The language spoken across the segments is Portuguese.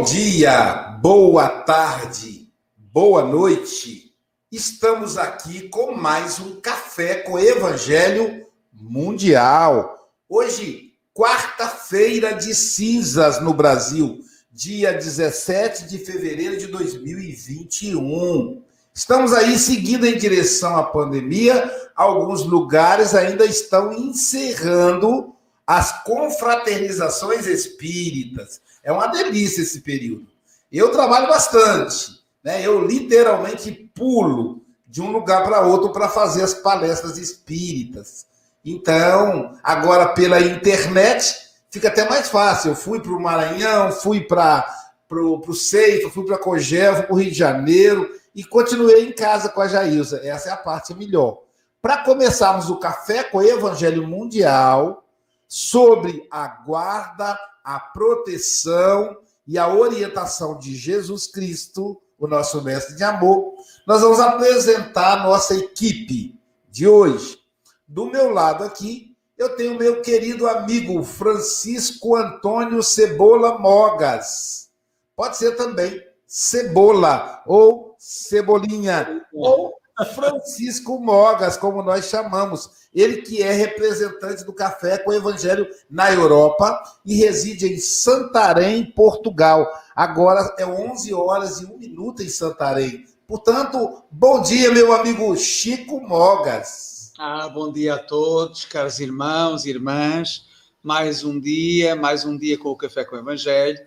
Bom dia, boa tarde, boa noite. Estamos aqui com mais um café com Evangelho Mundial. Hoje, quarta-feira de cinzas no Brasil, dia 17 de fevereiro de 2021. Estamos aí seguindo em direção à pandemia. Alguns lugares ainda estão encerrando as confraternizações espíritas. É uma delícia esse período. Eu trabalho bastante, né? Eu literalmente pulo de um lugar para outro para fazer as palestras espíritas. Então, agora pela internet fica até mais fácil. Eu fui para o Maranhão, fui para o Ceifa, fui para Cogel, fui para o Rio de Janeiro e continuei em casa com a Jailza. Essa é a parte melhor. Para começarmos o café com o Evangelho Mundial sobre a guarda a proteção e a orientação de Jesus Cristo, o nosso mestre de amor, nós vamos apresentar a nossa equipe de hoje. Do meu lado aqui, eu tenho meu querido amigo Francisco Antônio Cebola Mogas. Pode ser também Cebola ou Cebolinha ou Francisco Mogas, como nós chamamos. Ele que é representante do Café com Evangelho na Europa e reside em Santarém, Portugal. Agora é 11 horas e 1 minuto em Santarém. Portanto, bom dia, meu amigo Chico Mogas. Ah, bom dia a todos, caros irmãos e irmãs. Mais um dia, mais um dia com o Café com o Evangelho.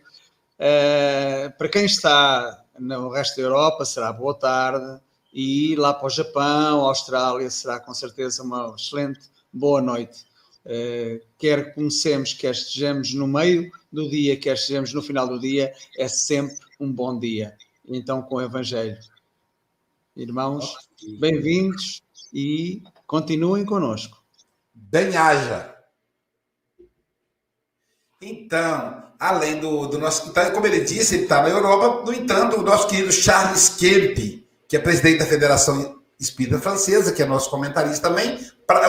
Uh, para quem está no resto da Europa, será boa tarde e lá para o Japão, Austrália, será com certeza uma excelente boa noite. Uh, quer comecemos, quer estejamos no meio do dia, quer estejamos no final do dia, é sempre um bom dia. Então, com o Evangelho. Irmãos, bem-vindos e continuem conosco. Bem haja. Então, além do, do nosso. Então, como ele disse, ele está na Europa, no entanto, o nosso querido Charles Kemp que é presidente da Federação Espírita Francesa, que é nosso comentarista também.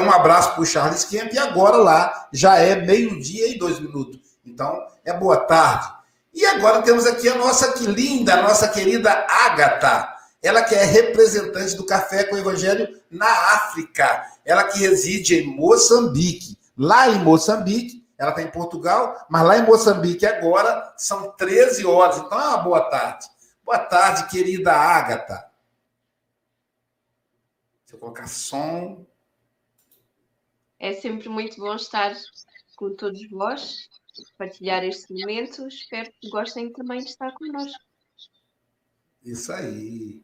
Um abraço para o Charles Kemp. E agora lá já é meio-dia e dois minutos. Então, é boa tarde. E agora temos aqui a nossa que linda, a nossa querida Ágata. Ela que é representante do Café com o Evangelho na África. Ela que reside em Moçambique. Lá em Moçambique, ela está em Portugal, mas lá em Moçambique agora são 13 horas. Então é uma boa tarde. Boa tarde, querida Ágata. Colocar som. É sempre muito bom estar com todos vós, partilhar este momento. Espero que gostem também de estar connosco. Isso aí.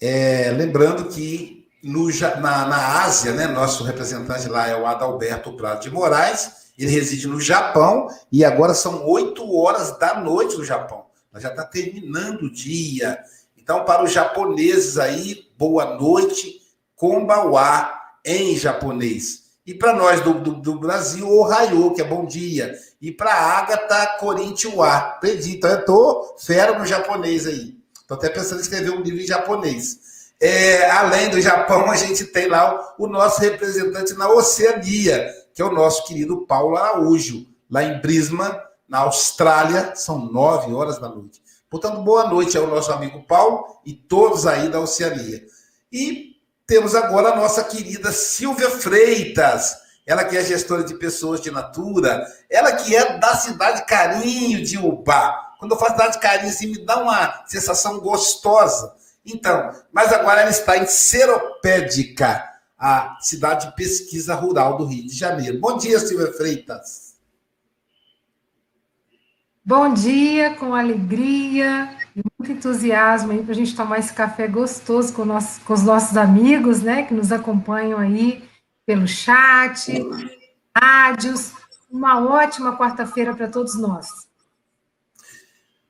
É, lembrando que no, na, na Ásia, né, nosso representante lá é o Adalberto Prado de Moraes, ele reside no Japão e agora são 8 horas da noite no Japão. Nós já está terminando o dia. Então, para os japoneses aí, boa noite Kombawa em japonês. E para nós do, do, do, Brasil, Ohio, que é bom dia. E para Agatha, Korintiwa. Perdi. Então eu tô fera no japonês aí. Tô até pensando em escrever um livro em japonês. É, além do Japão, a gente tem lá o, o nosso representante na Oceania, que é o nosso querido Paulo Araújo, lá em Brisbane, na Austrália, são nove horas da noite. Portanto, boa noite ao nosso amigo Paulo e todos aí da Oceania. E temos agora a nossa querida Silvia Freitas, ela que é gestora de pessoas de natura, ela que é da cidade Carinho de Ubá. Quando eu falo cidade Carinho, assim, me dá uma sensação gostosa. Então, mas agora ela está em Seropédica, a cidade de pesquisa rural do Rio de Janeiro. Bom dia, Silvia Freitas. Bom dia, com alegria muito entusiasmo aí para a gente tomar esse café gostoso com, nosso, com os nossos amigos, né, que nos acompanham aí pelo chat, rádios. Uma ótima quarta-feira para todos nós.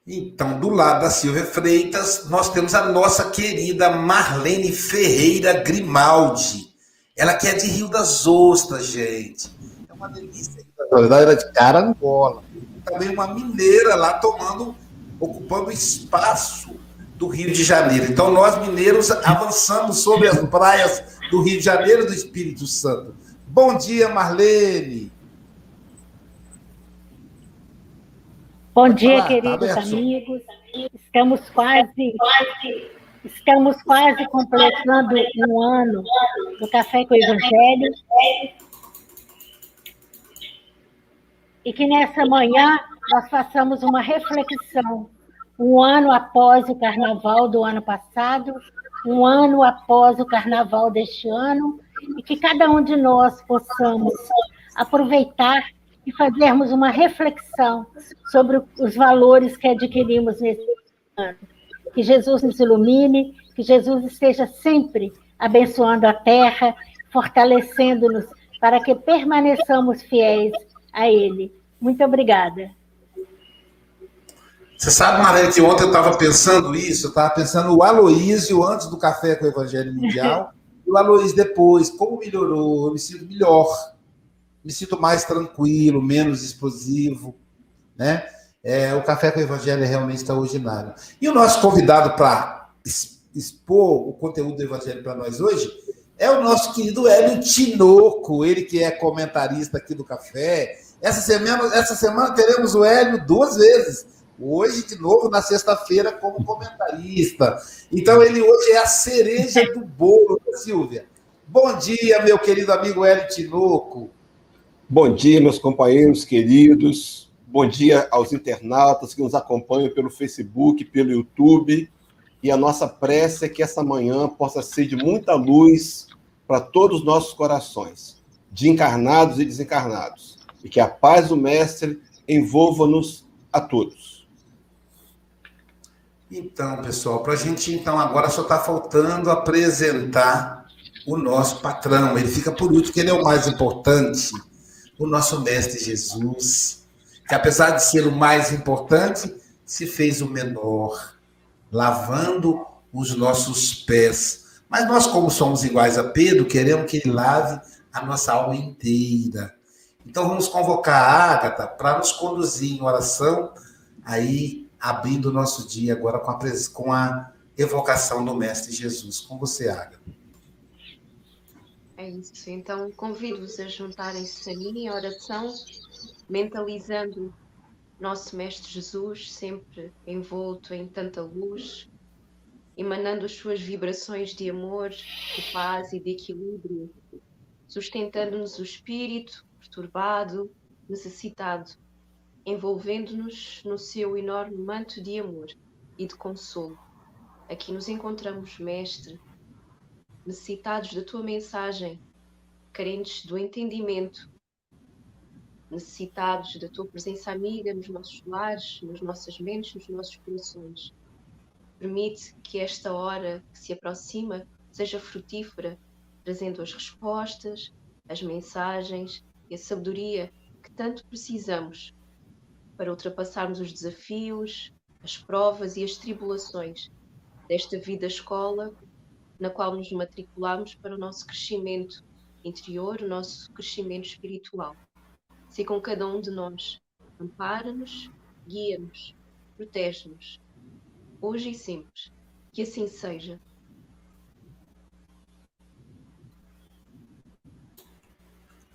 Então, do lado da Silvia Freitas, nós temos a nossa querida Marlene Ferreira Grimaldi. Ela que é de Rio das Ostras, gente. É uma delícia. Ela era de Carangola. Também uma mineira lá tomando ocupando espaço do Rio de Janeiro. Então, nós mineiros avançamos sobre as praias do Rio de Janeiro e do Espírito Santo. Bom dia, Marlene. Bom dia, falar, queridos tá amigos. Estamos quase, estamos quase completando um ano do Café com o Evangelho. E que nessa manhã nós façamos uma reflexão, um ano após o carnaval do ano passado, um ano após o carnaval deste ano, e que cada um de nós possamos aproveitar e fazermos uma reflexão sobre os valores que adquirimos nesse ano. Que Jesus nos ilumine, que Jesus esteja sempre abençoando a terra, fortalecendo-nos para que permaneçamos fiéis a Ele. Muito obrigada. Você sabe, Maria, que ontem eu estava pensando isso, eu estava pensando o Aloísio antes do Café com o Evangelho Mundial, e o Aloísio depois, como melhorou, eu me sinto melhor me sinto mais tranquilo, menos explosivo, né? É, o Café com o Evangelho é realmente extraordinário. E o nosso convidado para expor o conteúdo do Evangelho para nós hoje é o nosso querido Hélio Tinoco, ele que é comentarista aqui do Café. Essa semana, essa semana teremos o Hélio duas vezes. Hoje, de novo, na sexta-feira, como comentarista. Então, ele hoje é a cereja do bolo, Silvia. Bom dia, meu querido amigo Hélio Tinoco. Bom dia, meus companheiros queridos. Bom dia aos internautas que nos acompanham pelo Facebook, pelo YouTube. E a nossa prece é que essa manhã possa ser de muita luz para todos os nossos corações, de encarnados e desencarnados. E que a paz do Mestre envolva-nos a todos. Então, pessoal, para a gente, então, agora só está faltando apresentar o nosso patrão. Ele fica por último, que ele é o mais importante o nosso Mestre Jesus, que apesar de ser o mais importante, se fez o menor, lavando os nossos pés. Mas nós, como somos iguais a Pedro, queremos que ele lave a nossa alma inteira. Então vamos convocar a Ágata para nos conduzir em oração, aí abrindo o nosso dia agora com a, com a evocação do Mestre Jesus. Com você, Ágata. É isso. Então convido-vos a juntarem-se a mim em oração, mentalizando nosso Mestre Jesus, sempre envolto em tanta luz, emanando as suas vibrações de amor, de paz e de equilíbrio, sustentando-nos o espírito perturbado, necessitado, envolvendo-nos no seu enorme manto de amor e de consolo. Aqui nos encontramos, Mestre, necessitados da tua mensagem, carentes do entendimento, necessitados da tua presença amiga nos nossos lares, nas nossas mentes, nos nossos corações. Permite que esta hora que se aproxima seja frutífera, trazendo as respostas, as mensagens e a sabedoria que tanto precisamos para ultrapassarmos os desafios, as provas e as tribulações desta vida escola na qual nos matriculamos para o nosso crescimento interior, o nosso crescimento espiritual. Se com cada um de nós, ampara-nos, guia-nos, protege-nos, hoje e sempre. Que assim seja.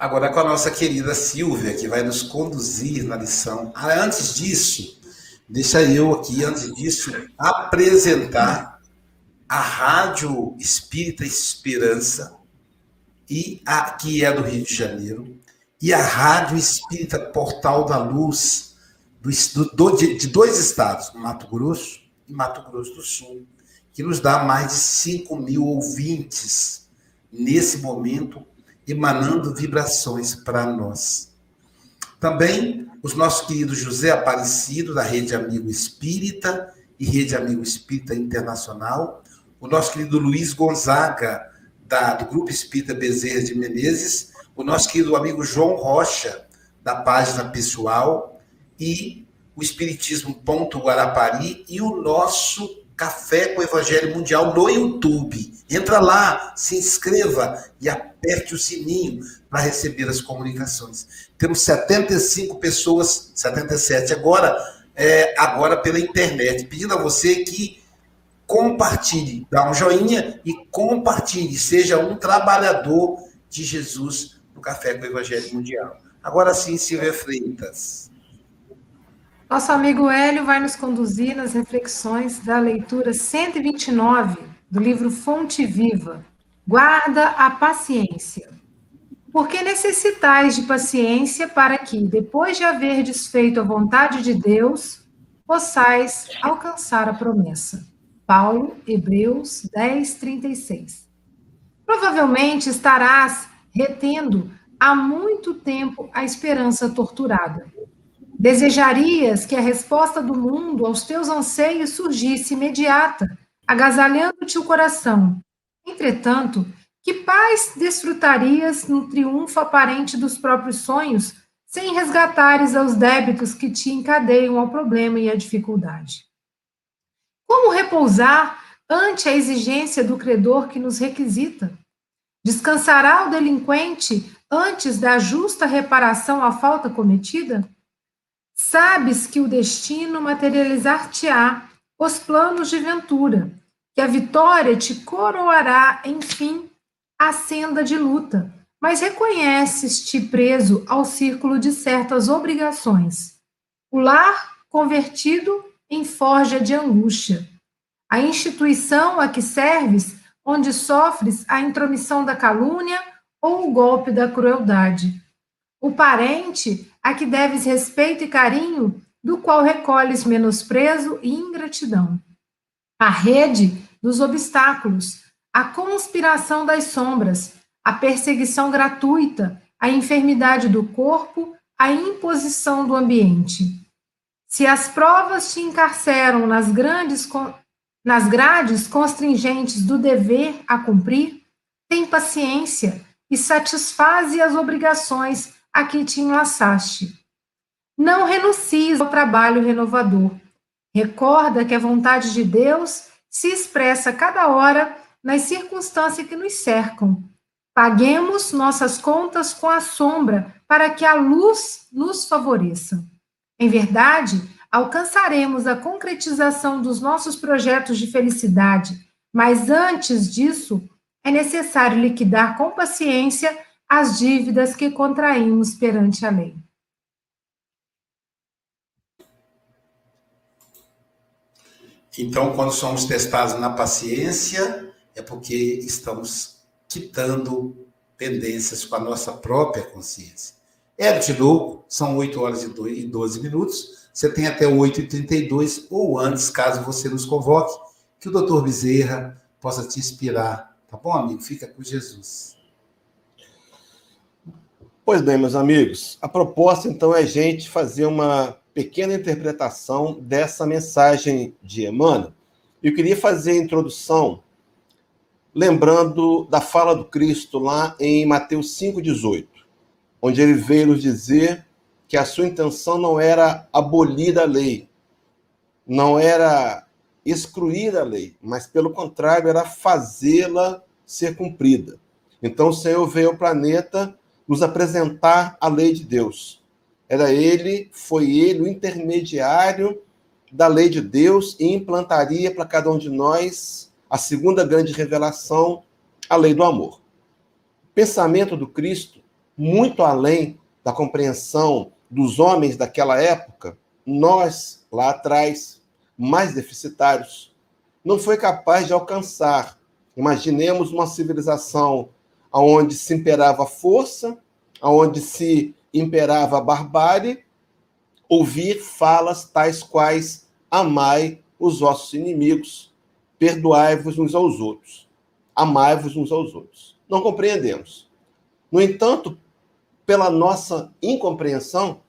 Agora com a nossa querida Silvia, que vai nos conduzir na lição. Ah, antes disso, deixa eu aqui, antes disso, apresentar a Rádio Espírita Esperança, e a, que é do Rio de Janeiro, e a Rádio Espírita Portal da Luz, do, do, de, de dois estados, Mato Grosso e Mato Grosso do Sul, que nos dá mais de 5 mil ouvintes nesse momento, emanando vibrações para nós. Também os nossos queridos José Aparecido, da Rede Amigo Espírita e Rede Amigo Espírita Internacional, o nosso querido Luiz Gonzaga, da, do Grupo Espírita Bezerra de Menezes, o nosso querido amigo João Rocha, da página pessoal, e o Espiritismo Ponto Guarapari e o nosso Café com o Evangelho Mundial no YouTube. Entra lá, se inscreva e aperte o sininho para receber as comunicações. Temos 75 pessoas, 77 agora, é, agora pela internet, pedindo a você que compartilhe, dá um joinha e compartilhe, seja um trabalhador de Jesus no Café com o Evangelho Mundial. Agora sim, Silvia Freitas. Nosso amigo Hélio vai nos conduzir nas reflexões da leitura 129 do livro Fonte Viva. Guarda a paciência. Porque necessitais de paciência para que, depois de haver desfeito a vontade de Deus, possais alcançar a promessa. Paulo, Hebreus 10, 36. Provavelmente estarás retendo há muito tempo a esperança torturada. Desejarias que a resposta do mundo aos teus anseios surgisse imediata, agasalhando-te o coração. Entretanto, que paz desfrutarias no triunfo aparente dos próprios sonhos, sem resgatares aos débitos que te encadeiam ao problema e à dificuldade? Como repousar ante a exigência do credor que nos requisita? Descansará o delinquente antes da justa reparação à falta cometida? Sabes que o destino materializar-te-á os planos de ventura, que a vitória te coroará, enfim, a senda de luta, mas reconheces-te preso ao círculo de certas obrigações. O lar convertido em forja de angústia. A instituição a que serves, onde sofres a intromissão da calúnia ou o golpe da crueldade. O parente a que deves respeito e carinho, do qual recolhes menosprezo e ingratidão. A rede dos obstáculos, a conspiração das sombras, a perseguição gratuita, a enfermidade do corpo, a imposição do ambiente. Se as provas te encarceram nas grandes nas grades constringentes do dever a cumprir, tem paciência e satisfaze as obrigações a que te enlaçaste. Não renuncies ao trabalho renovador. Recorda que a vontade de Deus se expressa cada hora nas circunstâncias que nos cercam. Paguemos nossas contas com a sombra para que a luz nos favoreça. Em verdade, alcançaremos a concretização dos nossos projetos de felicidade, mas antes disso, é necessário liquidar com paciência as dívidas que contraímos perante a lei. Então, quando somos testados na paciência, é porque estamos quitando pendências com a nossa própria consciência. Hélio Louco, são 8 horas e 12 minutos. Você tem até 8h32 ou antes, caso você nos convoque, que o doutor Bezerra possa te inspirar. Tá bom, amigo? Fica com Jesus. Pois bem, meus amigos, a proposta então é a gente fazer uma pequena interpretação dessa mensagem de Emmanuel. Eu queria fazer a introdução lembrando da fala do Cristo lá em Mateus 5,18, onde ele veio nos dizer que a sua intenção não era abolir a lei, não era excluir a lei, mas pelo contrário, era fazê-la ser cumprida. Então o Senhor veio ao planeta nos apresentar a lei de Deus. Era ele, foi ele o intermediário da lei de Deus e implantaria para cada um de nós a segunda grande revelação, a lei do amor. Pensamento do Cristo, muito além da compreensão dos homens daquela época, nós, lá atrás, mais deficitários, não foi capaz de alcançar. Imaginemos uma civilização onde se imperava a força, onde se imperava a barbárie, ouvir falas tais quais amai os vossos inimigos, perdoai-vos uns aos outros, amai-vos uns aos outros. Não compreendemos. No entanto, pela nossa incompreensão,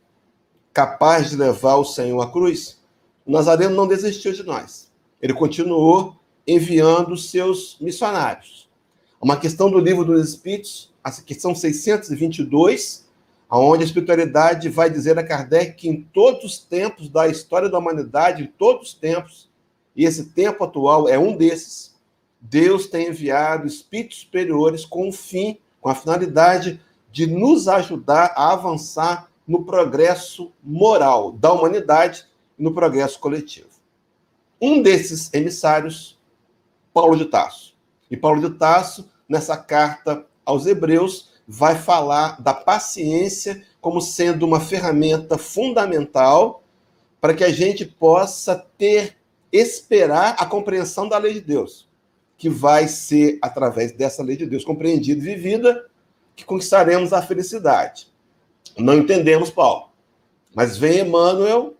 capaz de levar o Senhor à cruz, Nazareno não desistiu de nós. Ele continuou enviando seus missionários. Uma questão do livro dos Espíritos, a questão 622, aonde a espiritualidade vai dizer a Kardec que em todos os tempos da história da humanidade, em todos os tempos, e esse tempo atual é um desses, Deus tem enviado espíritos superiores com o fim, com a finalidade de nos ajudar a avançar no progresso moral da humanidade e no progresso coletivo. Um desses emissários, Paulo de Tasso. E Paulo de Tasso, nessa carta aos Hebreus, vai falar da paciência como sendo uma ferramenta fundamental para que a gente possa ter, esperar a compreensão da lei de Deus, que vai ser através dessa lei de Deus compreendida e vivida que conquistaremos a felicidade. Não entendemos Paulo, mas vem Emmanuel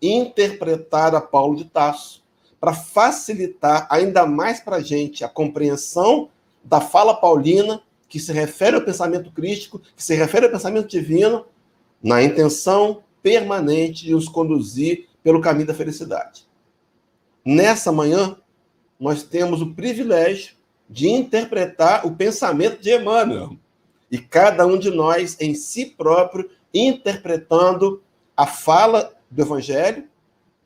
interpretar a Paulo de Tasso para facilitar ainda mais para a gente a compreensão da fala paulina que se refere ao pensamento crítico, que se refere ao pensamento divino, na intenção permanente de nos conduzir pelo caminho da felicidade. Nessa manhã, nós temos o privilégio de interpretar o pensamento de Emmanuel. E cada um de nós, em si próprio, interpretando a fala do Evangelho,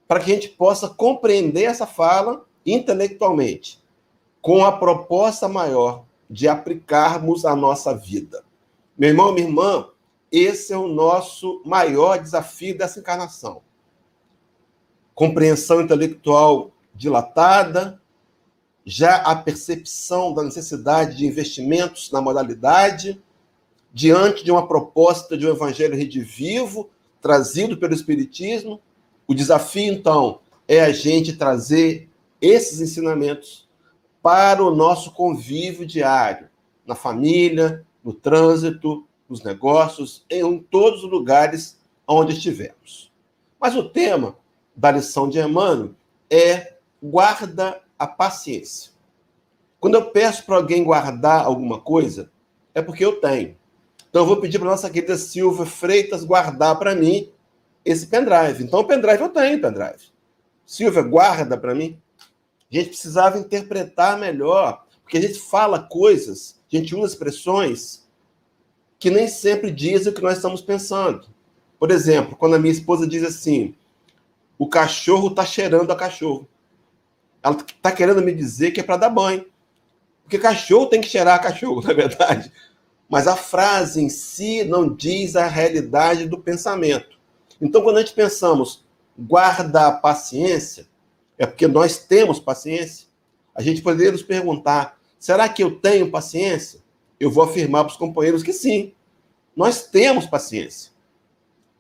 para que a gente possa compreender essa fala intelectualmente, com a proposta maior de aplicarmos a nossa vida. Meu irmão, minha irmã, esse é o nosso maior desafio dessa encarnação. Compreensão intelectual dilatada, já a percepção da necessidade de investimentos na moralidade, diante de uma proposta de um evangelho redivivo trazido pelo Espiritismo. O desafio, então, é a gente trazer esses ensinamentos para o nosso convívio diário, na família, no trânsito, nos negócios, em todos os lugares onde estivermos. Mas o tema da lição de Emmanuel é guarda a paciência. Quando eu peço para alguém guardar alguma coisa, é porque eu tenho. Então eu vou pedir para nossa querida Silvia Freitas guardar para mim esse pendrive. Então o pendrive eu tenho, pendrive. Silvia, guarda para mim. A gente precisava interpretar melhor, porque a gente fala coisas, a gente usa expressões que nem sempre dizem o que nós estamos pensando. Por exemplo, quando a minha esposa diz assim: o cachorro está cheirando a cachorro. Ela está querendo me dizer que é para dar banho. Porque cachorro tem que cheirar a cachorro, na é verdade. Mas a frase em si não diz a realidade do pensamento. Então, quando a gente pensamos guarda a paciência, é porque nós temos paciência. A gente poderia nos perguntar: será que eu tenho paciência? Eu vou afirmar para os companheiros que sim, nós temos paciência.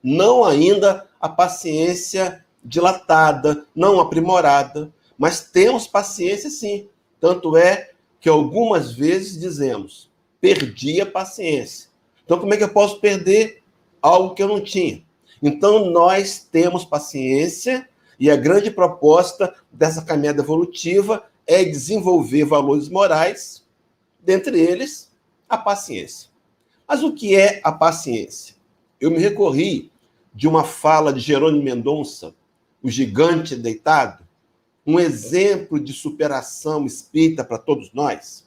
Não ainda a paciência dilatada, não aprimorada, mas temos paciência sim. Tanto é que algumas vezes dizemos: perdi a paciência. Então, como é que eu posso perder algo que eu não tinha? Então, nós temos paciência e a grande proposta dessa caminhada evolutiva é desenvolver valores morais, dentre eles a paciência. Mas o que é a paciência? Eu me recorri de uma fala de Jerônimo Mendonça, o gigante deitado, um exemplo de superação espírita para todos nós.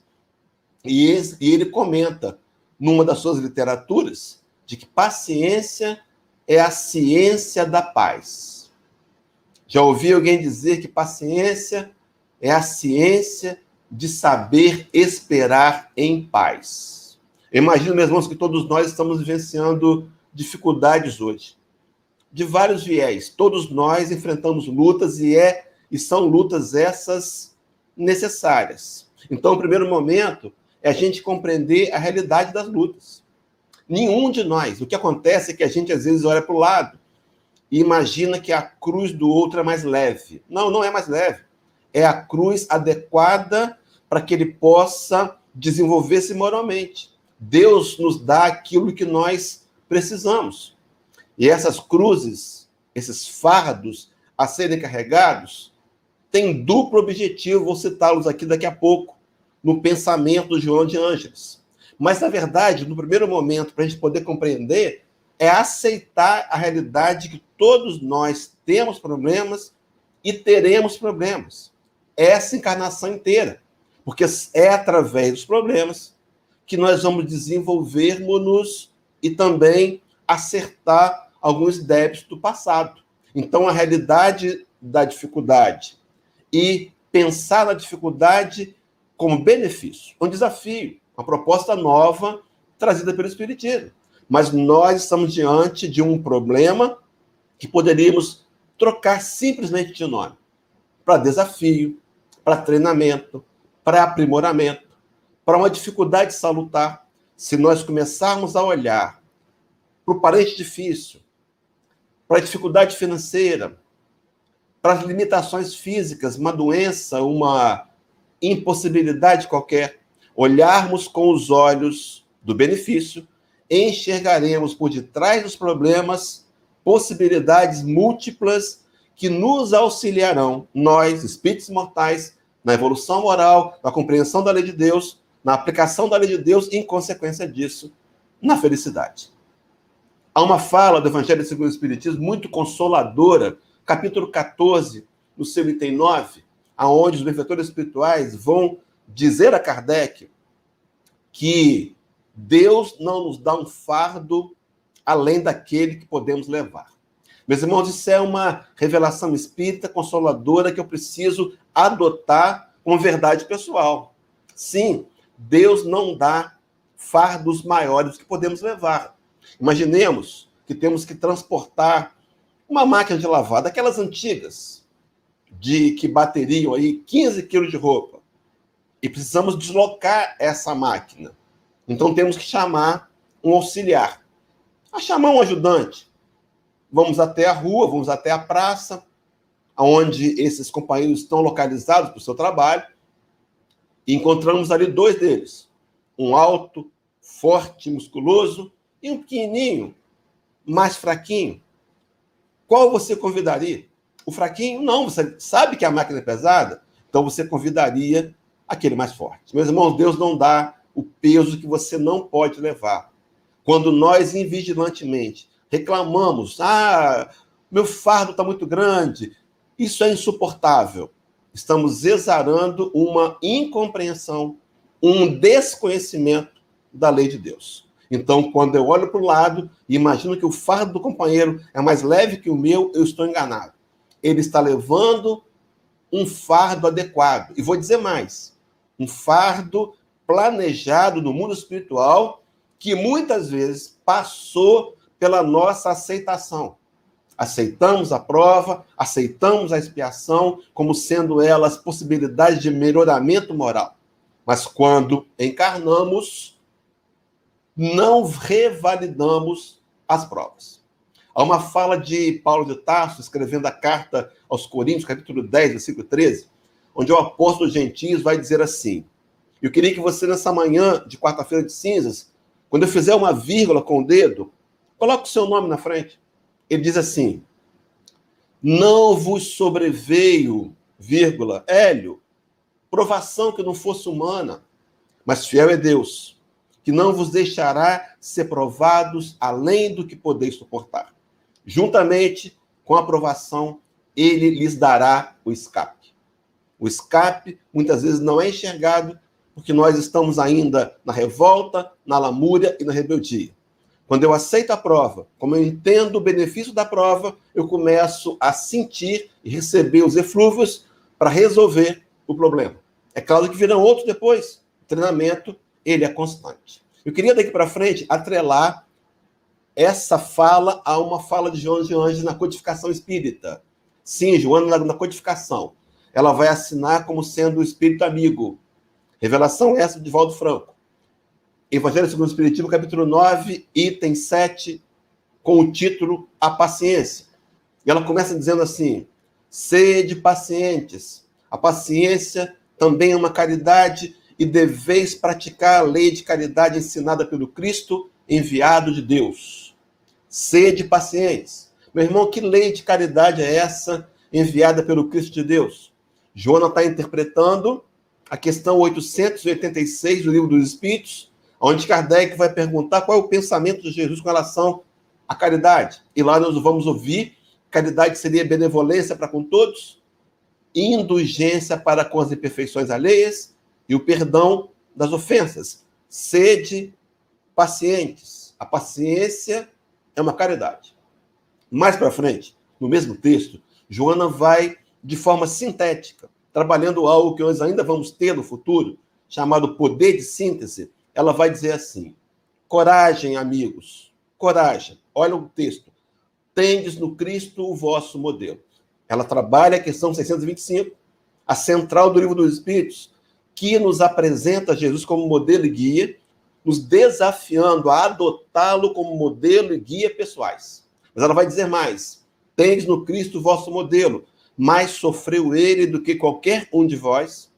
E ele comenta, numa das suas literaturas, de que paciência é a ciência da paz. Já ouvi alguém dizer que paciência é a ciência de saber esperar em paz. imagino, meus irmãos, que todos nós estamos vivenciando dificuldades hoje, de vários viés. Todos nós enfrentamos lutas e é e são lutas essas necessárias. Então, o primeiro momento é a gente compreender a realidade das lutas. Nenhum de nós. O que acontece é que a gente às vezes olha para o lado e imagina que a cruz do outro é mais leve. Não, não é mais leve. É a cruz adequada para que ele possa desenvolver-se moralmente. Deus nos dá aquilo que nós precisamos. E essas cruzes, esses fardos a serem carregados, têm duplo objetivo, vou citá-los aqui daqui a pouco, no pensamento do João de Ângeles. Mas, na verdade, no primeiro momento, para a gente poder compreender, é aceitar a realidade que todos nós temos problemas e teremos problemas. Essa encarnação inteira. Porque é através dos problemas que nós vamos desenvolvermos-nos e também acertar alguns débitos do passado. Então, a realidade da dificuldade e pensar na dificuldade como benefício, um desafio, uma proposta nova trazida pelo Espiritismo mas nós estamos diante de um problema que poderíamos trocar simplesmente de nome para desafio, para treinamento, para aprimoramento, para uma dificuldade salutar. Se nós começarmos a olhar para o parente difícil, para a dificuldade financeira, para as limitações físicas, uma doença, uma impossibilidade qualquer, olharmos com os olhos do benefício, enxergaremos por detrás dos problemas possibilidades múltiplas que nos auxiliarão, nós, espíritos mortais, na evolução moral, na compreensão da lei de Deus, na aplicação da lei de Deus e, em consequência disso, na felicidade. Há uma fala do Evangelho segundo o Espiritismo muito consoladora, capítulo 14, no seu item 9, aonde os benfeitores espirituais vão dizer a Kardec que Deus não nos dá um fardo além daquele que podemos levar. Meus irmãos, isso é uma revelação espírita consoladora que eu preciso adotar com verdade pessoal. Sim, Deus não dá fardos maiores que podemos levar. Imaginemos que temos que transportar uma máquina de lavar, daquelas antigas, de que bateriam aí 15 quilos de roupa. E precisamos deslocar essa máquina. Então temos que chamar um auxiliar. A chamar um ajudante. Vamos até a rua, vamos até a praça, onde esses companheiros estão localizados para o seu trabalho e encontramos ali dois deles. Um alto, forte, musculoso e um pequenininho, mais fraquinho. Qual você convidaria? O fraquinho? Não, você sabe que a máquina é pesada, então você convidaria aquele mais forte. Meus irmãos, Deus não dá o peso que você não pode levar. Quando nós invigilantemente reclamamos, ah, meu fardo está muito grande, isso é insuportável estamos exarando uma incompreensão, um desconhecimento da lei de Deus. Então, quando eu olho para o lado e imagino que o fardo do companheiro é mais leve que o meu, eu estou enganado. Ele está levando um fardo adequado. E vou dizer mais: um fardo planejado no mundo espiritual que muitas vezes passou pela nossa aceitação aceitamos a prova, aceitamos a expiação como sendo elas possibilidades de melhoramento moral. Mas quando encarnamos, não revalidamos as provas. Há uma fala de Paulo de Tarso, escrevendo a carta aos Coríntios, capítulo 10, versículo 13, onde o apóstolo Gentios vai dizer assim: Eu queria que você, nessa manhã de quarta-feira de cinzas, quando eu fizer uma vírgula com o dedo, coloque o seu nome na frente ele diz assim: Não vos sobreveio, vírgula, Hélio, provação que não fosse humana, mas fiel é Deus, que não vos deixará ser provados além do que podeis suportar. Juntamente com a aprovação, ele lhes dará o escape. O escape muitas vezes não é enxergado porque nós estamos ainda na revolta, na lamúria e na rebeldia. Quando eu aceito a prova, como eu entendo o benefício da prova, eu começo a sentir e receber os eflúvios para resolver o problema. É claro que virão outros depois. O treinamento, ele é constante. Eu queria daqui para frente atrelar essa fala a uma fala de João de Anjos na codificação espírita. Sim, Joana, na codificação. Ela vai assinar como sendo o espírito amigo. Revelação essa de Valdo Franco. Evangelho segundo o Espiritismo, capítulo 9, item 7, com o título A Paciência. E ela começa dizendo assim: sede pacientes. A paciência também é uma caridade e deveis praticar a lei de caridade ensinada pelo Cristo, enviado de Deus. Sede pacientes. Meu irmão, que lei de caridade é essa enviada pelo Cristo de Deus? Joana está interpretando a questão 886 do Livro dos Espíritos, onde Kardec vai perguntar qual é o pensamento de Jesus com relação à caridade. E lá nós vamos ouvir: caridade seria benevolência para com todos, indulgência para com as imperfeições alheias e o perdão das ofensas. Sede pacientes. A paciência é uma caridade. Mais para frente, no mesmo texto, Joana vai de forma sintética, trabalhando algo que nós ainda vamos ter no futuro, chamado poder de síntese, ela vai dizer assim: coragem, amigos, coragem. Olha o texto. Tendes no Cristo o vosso modelo. Ela trabalha a questão 625, a central do livro dos Espíritos, que nos apresenta Jesus como modelo e guia, nos desafiando a adotá-lo como modelo e guia pessoais. Mas ela vai dizer mais: tendes no Cristo o vosso modelo, mais sofreu ele do que qualquer um de vós,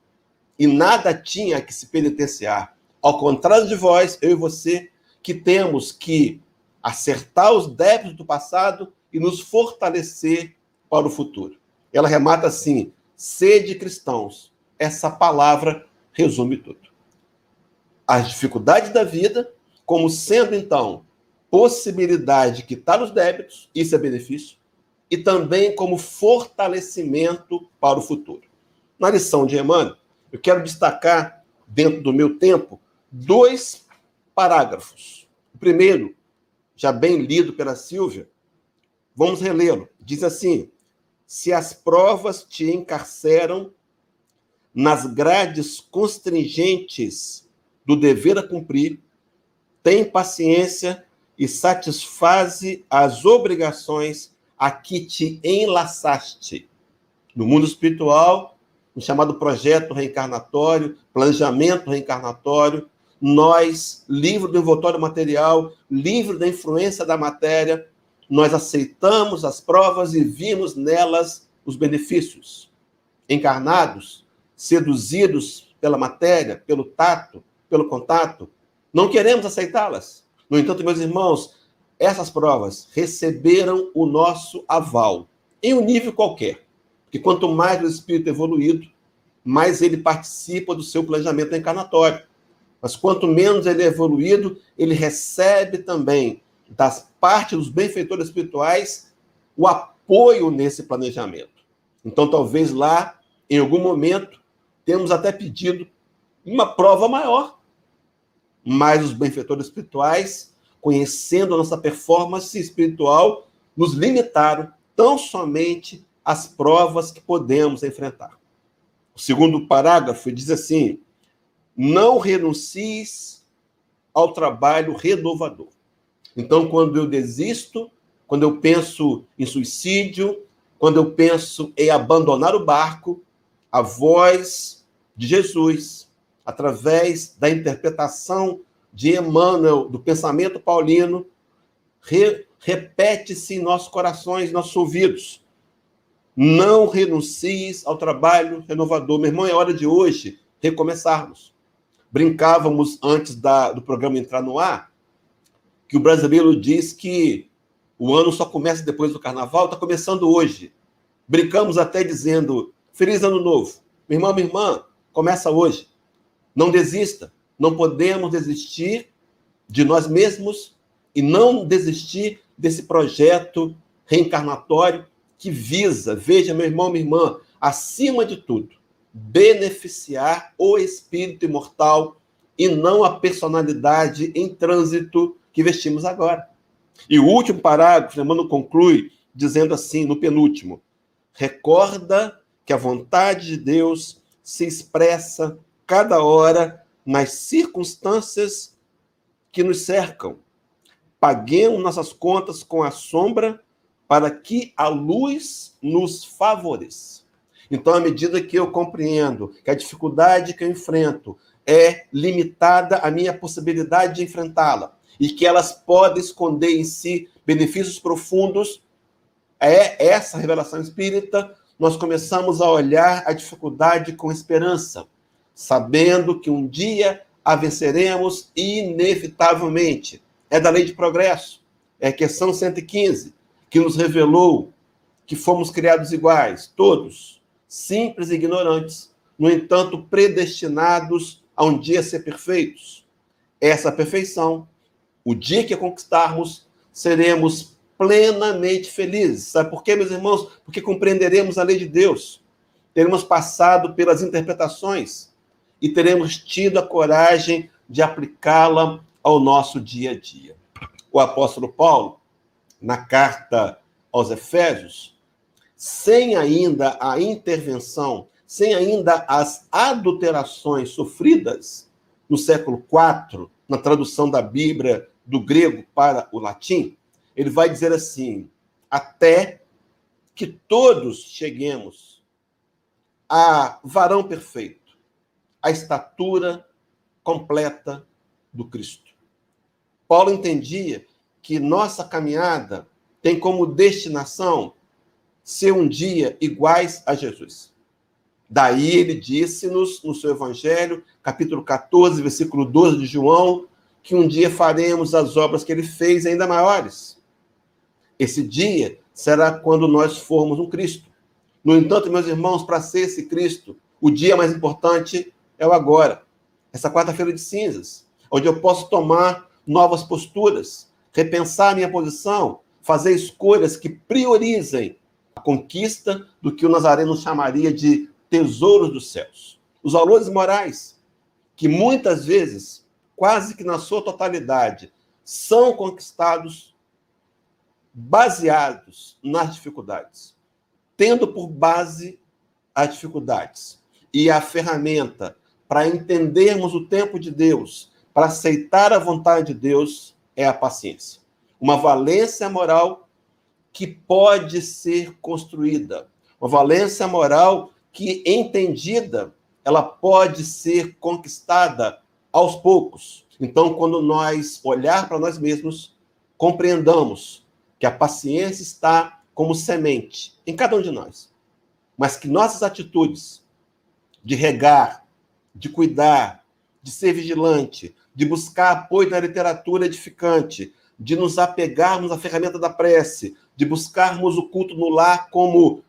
e nada tinha que se penitenciar. Ao contrário de vós, eu e você, que temos que acertar os débitos do passado e nos fortalecer para o futuro. Ela remata assim: sede cristãos. Essa palavra resume tudo. As dificuldades da vida, como sendo então possibilidade de quitar os débitos, isso é benefício, e também como fortalecimento para o futuro. Na lição de Emmanuel, eu quero destacar, dentro do meu tempo, dois parágrafos. O primeiro, já bem lido pela Silvia, vamos relê-lo. Diz assim: Se as provas te encarceram nas grades constringentes do dever a cumprir, tem paciência e satisfaze as obrigações a que te enlaçaste. No mundo espiritual, no chamado projeto reencarnatório, planejamento reencarnatório, nós, livre do envoltório material, livre da influência da matéria, nós aceitamos as provas e vimos nelas os benefícios. Encarnados, seduzidos pela matéria, pelo tato, pelo contato, não queremos aceitá-las. No entanto, meus irmãos, essas provas receberam o nosso aval, em um nível qualquer. Porque quanto mais o espírito evoluído, mais ele participa do seu planejamento encarnatório. Mas quanto menos ele é evoluído, ele recebe também das partes dos benfeitores espirituais o apoio nesse planejamento. Então, talvez lá, em algum momento, temos até pedido uma prova maior. Mas os benfeitores espirituais conhecendo a nossa performance espiritual, nos limitaram tão somente às provas que podemos enfrentar. O segundo parágrafo diz assim: não renuncies ao trabalho renovador. Então, quando eu desisto, quando eu penso em suicídio, quando eu penso em abandonar o barco, a voz de Jesus, através da interpretação de Emmanuel, do pensamento paulino, re, repete-se em nossos corações, nossos ouvidos. Não renuncies ao trabalho renovador. Meu irmão, é hora de hoje recomeçarmos. Brincávamos antes da, do programa entrar no ar, que o brasileiro diz que o ano só começa depois do carnaval, está começando hoje. Brincamos até dizendo: Feliz Ano Novo. Meu irmão, minha irmã, começa hoje. Não desista. Não podemos desistir de nós mesmos e não desistir desse projeto reencarnatório que visa, veja, meu irmão, minha irmã, acima de tudo, beneficiar o espírito imortal e não a personalidade em trânsito que vestimos agora. E o último parágrafo, Emmanuel conclui dizendo assim, no penúltimo: recorda que a vontade de Deus se expressa cada hora nas circunstâncias que nos cercam. Paguemos nossas contas com a sombra para que a luz nos favoreça. Então, à medida que eu compreendo que a dificuldade que eu enfrento é limitada à minha possibilidade de enfrentá-la e que elas podem esconder em si benefícios profundos, é essa revelação espírita, nós começamos a olhar a dificuldade com esperança sabendo que um dia a venceremos inevitavelmente. É da lei de progresso, é a questão 115, que nos revelou que fomos criados iguais, todos, simples e ignorantes, no entanto, predestinados a um dia ser perfeitos. Essa perfeição, o dia que a conquistarmos, seremos plenamente felizes. Sabe por quê, meus irmãos? Porque compreenderemos a lei de Deus. Teremos passado pelas interpretações e teremos tido a coragem de aplicá-la ao nosso dia a dia. O apóstolo Paulo, na carta aos Efésios, sem ainda a intervenção, sem ainda as adulterações sofridas no século IV, na tradução da Bíblia do grego para o latim, ele vai dizer assim: até que todos cheguemos a varão perfeito a estatura completa do Cristo. Paulo entendia que nossa caminhada tem como destinação ser um dia iguais a Jesus. Daí ele disse-nos no seu Evangelho, capítulo 14, versículo 12 de João, que um dia faremos as obras que ele fez ainda maiores. Esse dia será quando nós formos um Cristo. No entanto, meus irmãos, para ser esse Cristo, o dia mais importante é o agora. Essa quarta-feira de cinzas, onde eu posso tomar novas posturas, repensar minha posição, fazer escolhas que priorizem a conquista do que o Nazareno chamaria de tesouros dos céus. Os valores morais, que muitas vezes, quase que na sua totalidade, são conquistados baseados nas dificuldades, tendo por base as dificuldades e a ferramenta para entendermos o tempo de Deus, para aceitar a vontade de Deus, é a paciência. Uma valência moral que pode ser construída, uma valência moral que, entendida, ela pode ser conquistada aos poucos. Então, quando nós olhar para nós mesmos, compreendamos que a paciência está como semente em cada um de nós, mas que nossas atitudes de regar, de cuidar, de ser vigilante, de buscar apoio na literatura edificante, de nos apegarmos à ferramenta da prece, de buscarmos o culto no lar como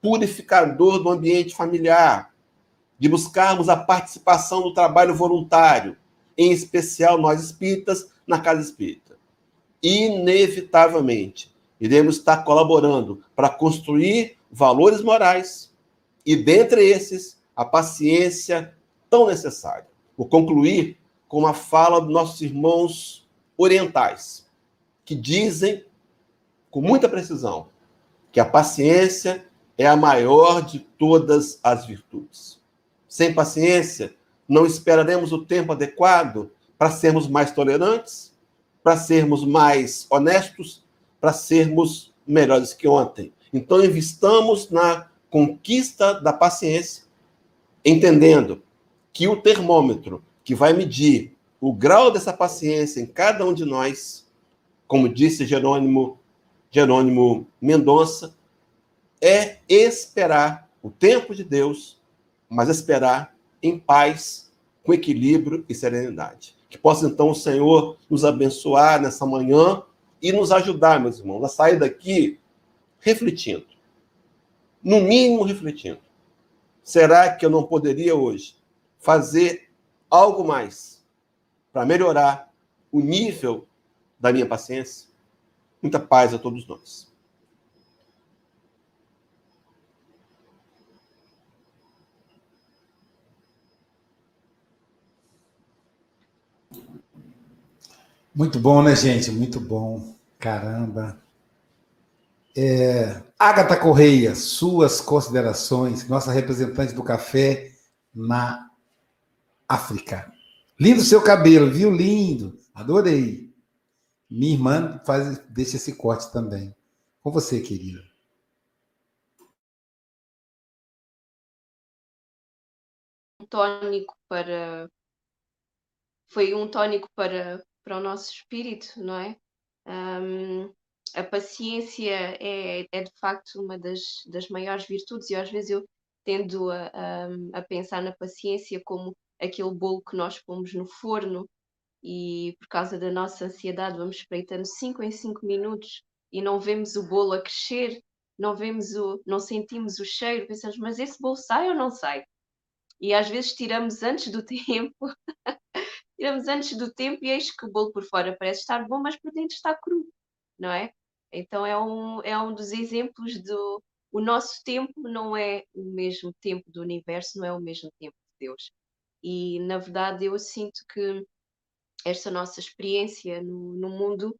purificador do ambiente familiar, de buscarmos a participação no trabalho voluntário, em especial nós espíritas, na casa espírita. Inevitavelmente, iremos estar colaborando para construir valores morais e, dentre esses, a paciência tão necessária. Vou concluir com uma fala dos nossos irmãos orientais, que dizem com muita precisão que a paciência é a maior de todas as virtudes. Sem paciência, não esperaremos o tempo adequado para sermos mais tolerantes, para sermos mais honestos, para sermos melhores que ontem. Então, investamos na conquista da paciência, entendendo que o termômetro que vai medir o grau dessa paciência em cada um de nós, como disse Jerônimo, Jerônimo Mendonça, é esperar o tempo de Deus, mas esperar em paz, com equilíbrio e serenidade. Que possa então o Senhor nos abençoar nessa manhã e nos ajudar, meus irmãos, a sair daqui refletindo. No mínimo refletindo. Será que eu não poderia hoje fazer algo mais para melhorar o nível da minha paciência? Muita paz a todos nós. Muito bom, né, gente? Muito bom. Caramba. É, Agatha Correia, suas considerações, nossa representante do café na África. Lindo seu cabelo, viu? Lindo. Adorei. Minha irmã faz, deixa esse corte também. Com você, querida. tônico para foi um tônico para para o nosso espírito, não é? Um, a paciência é, é, de facto uma das, das maiores virtudes e às vezes eu tendo a, a, a, pensar na paciência como aquele bolo que nós pomos no forno e por causa da nossa ansiedade vamos espreitando 5 em 5 minutos e não vemos o bolo a crescer, não vemos o, não sentimos o cheiro, pensamos, mas esse bolo sai ou não sai? E às vezes tiramos antes do tempo tiramos antes do tempo e eis que o bolo por fora parece estar bom, mas por dentro está cru, não é? Então é um, é um dos exemplos do. O nosso tempo não é o mesmo tempo do universo, não é o mesmo tempo de Deus. E na verdade eu sinto que esta nossa experiência no, no mundo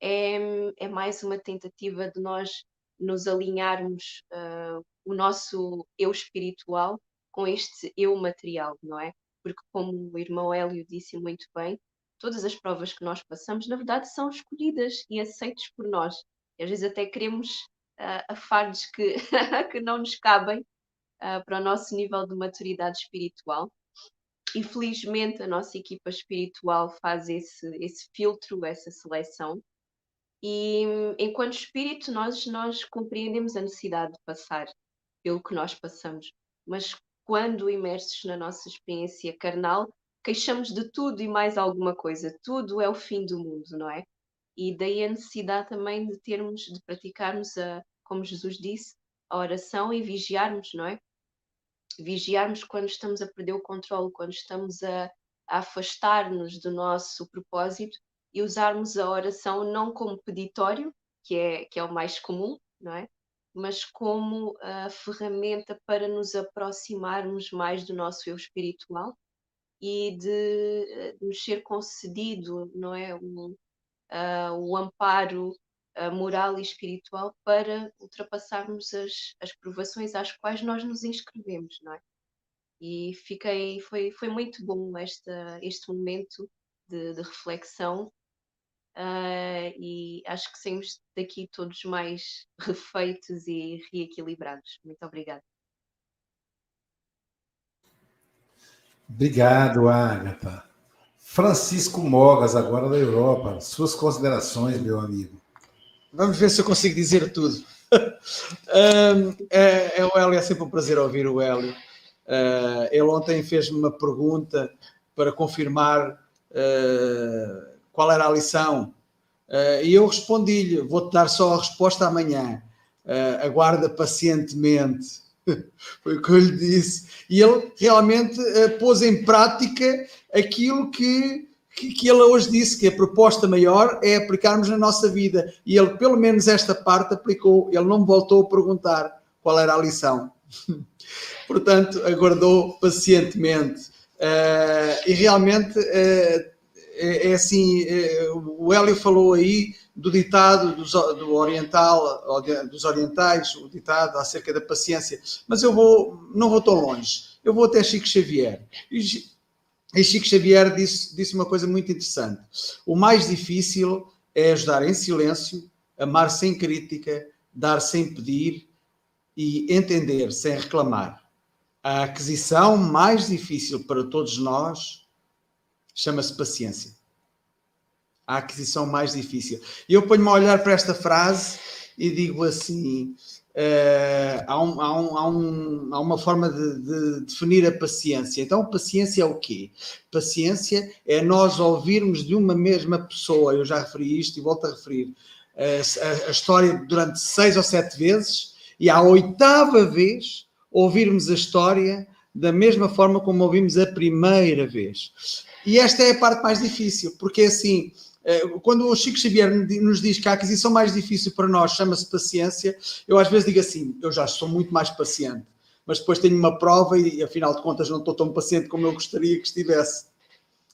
é, é mais uma tentativa de nós nos alinharmos uh, o nosso eu espiritual com este eu material, não é? porque, como o irmão Hélio disse muito bem, todas as provas que nós passamos, na verdade, são escolhidas e aceitas por nós. E às vezes até queremos uh, afardos que, que não nos cabem uh, para o nosso nível de maturidade espiritual. E felizmente a nossa equipa espiritual faz esse, esse filtro, essa seleção. E enquanto espírito, nós, nós compreendemos a necessidade de passar pelo que nós passamos, mas quando imersos na nossa experiência carnal, queixamos de tudo e mais alguma coisa. Tudo é o fim do mundo, não é? E daí a necessidade também de termos, de praticarmos, a, como Jesus disse, a oração e vigiarmos, não é? Vigiarmos quando estamos a perder o controle, quando estamos a, a afastar-nos do nosso propósito e usarmos a oração não como peditório, que é, que é o mais comum, não é? Mas como a ferramenta para nos aproximarmos mais do nosso eu espiritual e de, de nos ser concedido, não é? Um, uh, o amparo moral e espiritual para ultrapassarmos as, as provações às quais nós nos inscrevemos, não é? E fiquei, foi, foi muito bom esta, este momento de, de reflexão uh, e acho que saímos daqui todos mais refeitos e reequilibrados. Muito obrigada. Obrigado, Agatha. Francisco Mogas, agora da Europa. Suas considerações, meu amigo. Vamos ver se eu consigo dizer tudo. um, é, é, o Hélio, é sempre um prazer ouvir o Hélio. Uh, ele ontem fez-me uma pergunta para confirmar uh, qual era a lição. Uh, e eu respondi-lhe: vou-te dar só a resposta amanhã. aguarda pacientemente. Foi o que eu lhe disse. E ele realmente pôs em prática aquilo que que, que, ele hoje disse que a proposta maior é aplicarmos na nossa vida. E ele, pelo menos esta parte, aplicou. Ele não voltou a perguntar qual era a lição. Portanto, aguardou pacientemente. Uh, e realmente uh, é, é, assim: uh, o Hélio falou aí do ditado dos, do oriental, dos orientais, o ditado acerca da paciência. Mas eu vou, não vou tão longe. Eu vou até Chico Xavier. E Chico Xavier disse, disse uma coisa muito interessante. O mais difícil é ajudar em silêncio, amar sem crítica, dar sem pedir e entender sem reclamar. A aquisição mais difícil para todos nós chama-se paciência. A aquisição mais difícil. E eu ponho-me a olhar para esta frase e digo assim: Uh, há, um, há, um, há, um, há, uma forma de, de, definir a paciência. Então, paciência é o quê? Paciência é nós ouvirmos de uma mesma pessoa, eu já referi isto e volto a referir, a, a, história durante seis ou sete vezes, e à oitava vez ouvirmos a história da mesma forma como ouvimos a primeira vez. E esta é a parte mais difícil, porque assim eh, quando o Chico Xavier nos diz que a aquisição mais difícil para nós chama-se paciência, eu às vezes digo assim: eu já sou muito mais paciente, mas depois tenho uma prova e afinal de contas não estou tão paciente como eu gostaria que estivesse.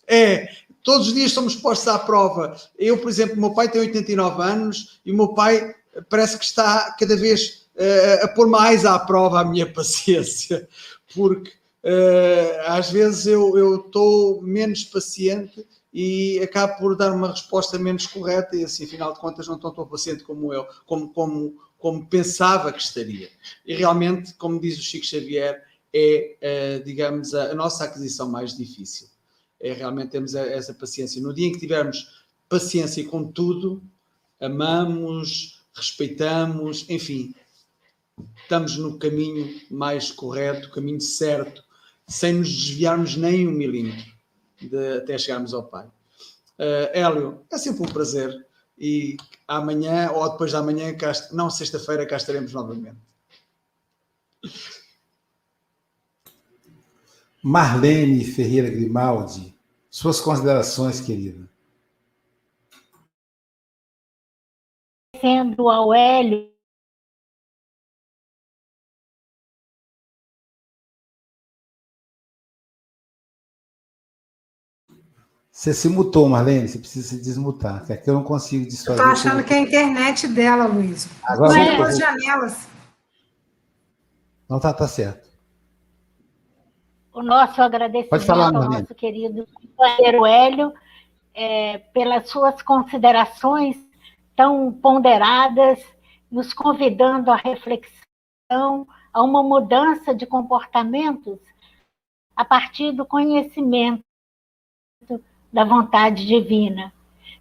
É, todos os dias somos postos à prova. Eu, por exemplo, meu pai tem 89 anos e o meu pai parece que está cada vez uh, a pôr mais à prova a minha paciência, porque uh, às vezes eu estou menos paciente e acabo por dar uma resposta menos correta e assim, afinal de contas, não estou tão paciente como eu, como, como, como pensava que estaria. E realmente, como diz o Chico Xavier, é, uh, digamos, a, a, nossa aquisição mais difícil. É realmente termos essa paciência. No dia em que tivermos paciência com tudo, amamos, respeitamos, enfim, estamos no caminho mais correto, caminho certo, sem nos desviarmos nem um milímetro de, até chegarmos ao Pai. Uh, Hélio, é sempre um prazer e amanhã ou depois de amanhã, cá, não sexta-feira, cá estaremos novamente. Marlene Ferreira Grimaldi, suas considerações, querida. Sendo ao Hélio Você se mutou, Marlene, você precisa se desmutar, que aqui eu não consigo desfazer. Estou achando que é a internet dela, Luiz. Agora é as janelas. Não tá, tá certo. O nosso agradecimento falar, ao Marlene. nosso querido companheiro Hélio é, pelas suas considerações tão ponderadas, nos convidando à reflexão, a uma mudança de comportamentos a partir do conhecimento da vontade divina.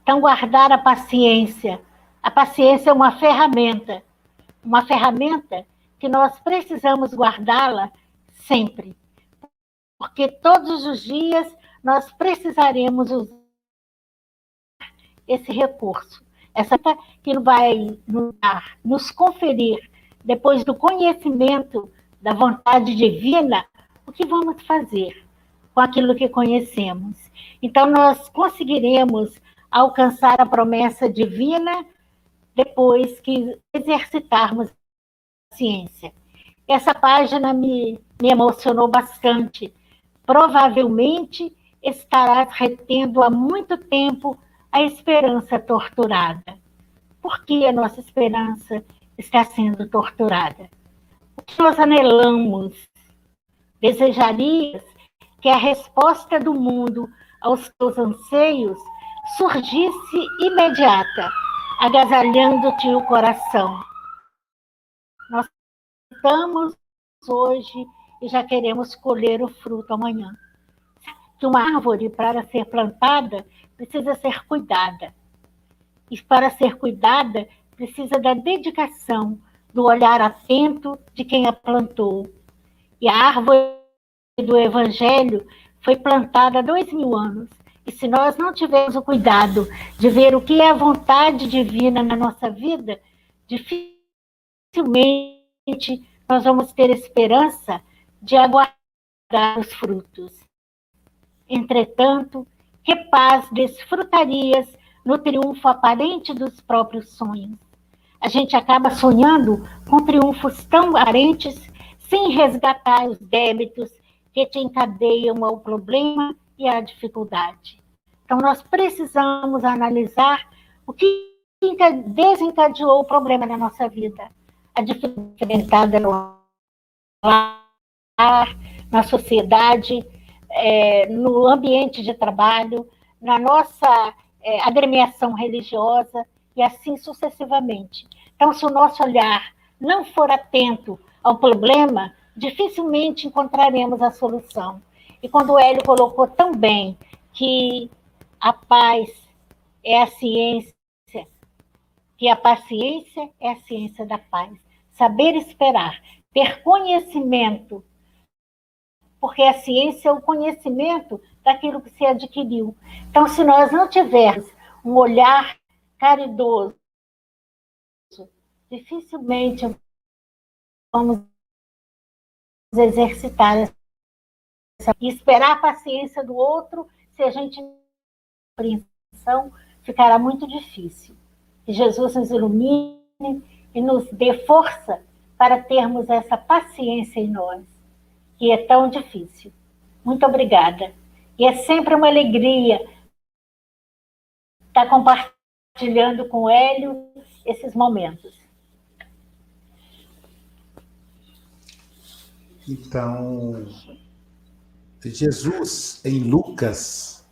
Então, guardar a paciência A paciência é uma ferramenta, uma ferramenta que nós precisamos guardá-la sempre, porque todos os dias nós precisaremos usar esse recurso, essa que vai nos conferir, depois do conhecimento da vontade divina, o que vamos fazer com aquilo que conhecemos. Então, nós conseguiremos alcançar a promessa divina depois que exercitarmos a ciência. Essa página me, me emocionou bastante. Provavelmente estarás retendo há muito tempo a esperança torturada. Por que a nossa esperança está sendo torturada? O que nós anelamos? Desejarias que a resposta do mundo aos teus anseios surgisse imediata, agasalhando-te o coração. Nós estamos hoje e já queremos colher o fruto amanhã. Que uma árvore, para ser plantada, precisa ser cuidada. E para ser cuidada, precisa da dedicação, do olhar atento de quem a plantou. E a árvore do Evangelho foi plantada há dois mil anos. E se nós não tivermos o cuidado de ver o que é a vontade divina na nossa vida, dificilmente nós vamos ter esperança de aguardar os frutos. Entretanto, que paz desfrutarias no triunfo aparente dos próprios sonhos? A gente acaba sonhando com triunfos tão aparentes sem resgatar os débitos que te encadeiam ao problema e à dificuldade. Então, nós precisamos analisar o que desencadeou o problema na nossa vida. A dificuldade no lar, na sociedade, é, no ambiente de trabalho, na nossa é, agremiação religiosa e assim sucessivamente. Então, se o nosso olhar não for atento ao problema, dificilmente encontraremos a solução. E quando o Hélio colocou tão bem que a paz é a ciência, que a paciência é a ciência da paz. Saber esperar, ter conhecimento, porque a ciência é o conhecimento daquilo que se adquiriu. Então, se nós não tivermos um olhar caridoso, dificilmente vamos exercitar essa, e esperar a paciência do outro, se a gente compreensão, ficará muito difícil. Que Jesus nos ilumine e nos dê força para termos essa paciência em nós, que é tão difícil. Muito obrigada. E é sempre uma alegria estar compartilhando com o Hélio esses momentos. Então, Jesus, em Lucas,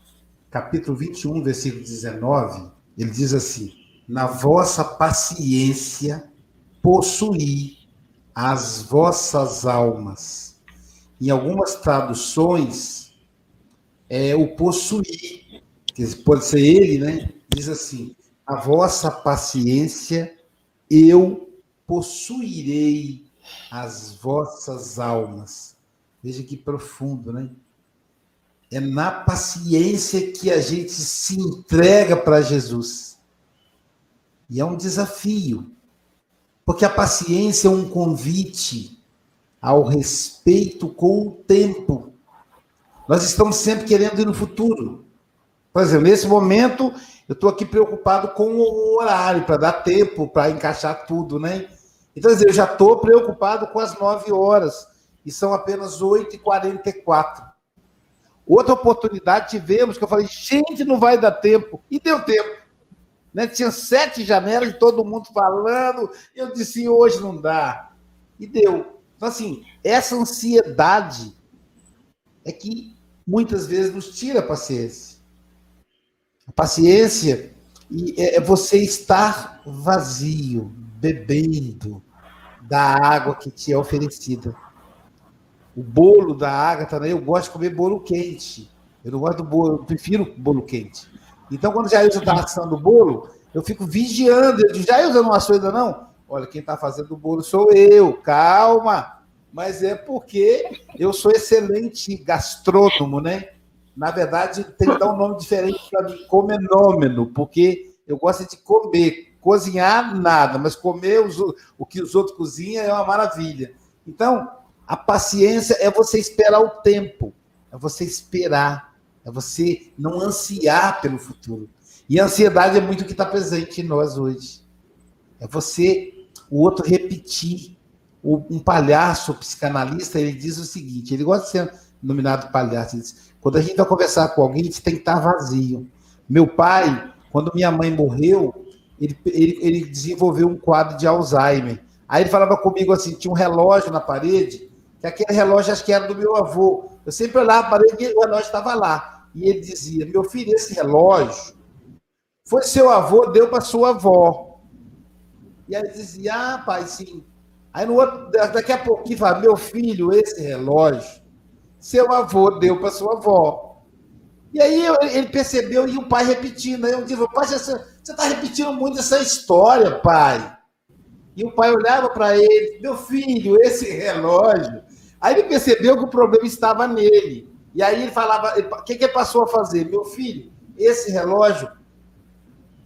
capítulo 21, versículo 19, ele diz assim: Na vossa paciência possuí as vossas almas. Em algumas traduções, é o possuir, que pode ser ele, né? Diz assim: A vossa paciência eu possuirei as vossas almas. Veja que profundo, né? É na paciência que a gente se entrega para Jesus. E é um desafio, porque a paciência é um convite ao respeito com o tempo. Nós estamos sempre querendo ir no futuro. Por exemplo, nesse momento, eu estou aqui preocupado com o horário, para dar tempo, para encaixar tudo, né? Então, eu já estou preocupado com as 9 horas, e são apenas 8h44. Outra oportunidade tivemos, que eu falei, gente, não vai dar tempo. E deu tempo. Né? Tinha sete janelas, todo mundo falando. Eu disse, hoje não dá. E deu. Então, assim, essa ansiedade é que muitas vezes nos tira a paciência. A paciência é você estar vazio, bebendo, da água que te é oferecida. O bolo da água também, eu gosto de comer bolo quente. Eu não gosto do bolo, eu prefiro bolo quente. Então, quando já Jailson está assando o bolo, Eu fico vigiando. Eu digo, eu não achou ainda não? Olha, quem está fazendo o bolo sou eu. Calma. Mas é porque eu sou excelente gastrônomo, né? Na verdade, tem que dar um nome diferente para mim, comenômeno, porque eu gosto de comer. Cozinhar, nada, mas comer os, o que os outros cozinham é uma maravilha. Então, a paciência é você esperar o tempo, é você esperar, é você não ansiar pelo futuro. E a ansiedade é muito o que está presente em nós hoje. É você, o outro repetir. Um palhaço psicanalista, ele diz o seguinte, ele gosta de ser nominado palhaço, ele diz, quando a gente vai conversar com alguém, a gente tem que estar vazio. Meu pai, quando minha mãe morreu, ele, ele, ele desenvolveu um quadro de Alzheimer. Aí ele falava comigo assim, tinha um relógio na parede, que aquele relógio acho que era do meu avô. Eu sempre olhava a parede e o relógio estava lá. E ele dizia, meu filho, esse relógio foi seu avô, deu para sua avó. E aí dizia, ah, pai, sim. Aí no outro, daqui a pouquinho fala, meu filho, esse relógio, seu avô deu para sua avó. E aí ele percebeu e o pai repetindo. Aí eu disse, pai, você está repetindo muito essa história, pai. E o pai olhava para ele, meu filho, esse relógio. Aí ele percebeu que o problema estava nele. E aí ele falava, o que, que passou a fazer? Meu filho, esse relógio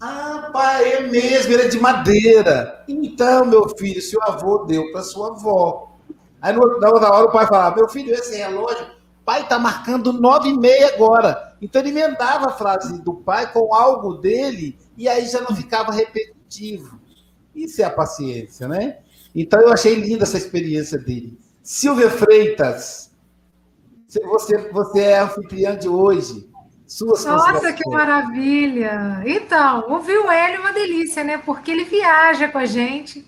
ah, pai, é mesmo, ele é de madeira. Então, meu filho, seu avô deu para sua avó. Aí na outra hora o pai falava, meu filho, esse relógio, pai está marcando nove e meia agora. Então ele emendava a frase do pai com algo dele e aí já não ficava repetitivo. Isso é a paciência, né? Então eu achei linda essa experiência dele. Silvia Freitas, você, você é anfitriã de hoje. Suas Nossa, que maravilha! Então, ouvir o Hélio é uma delícia, né? Porque ele viaja com a gente,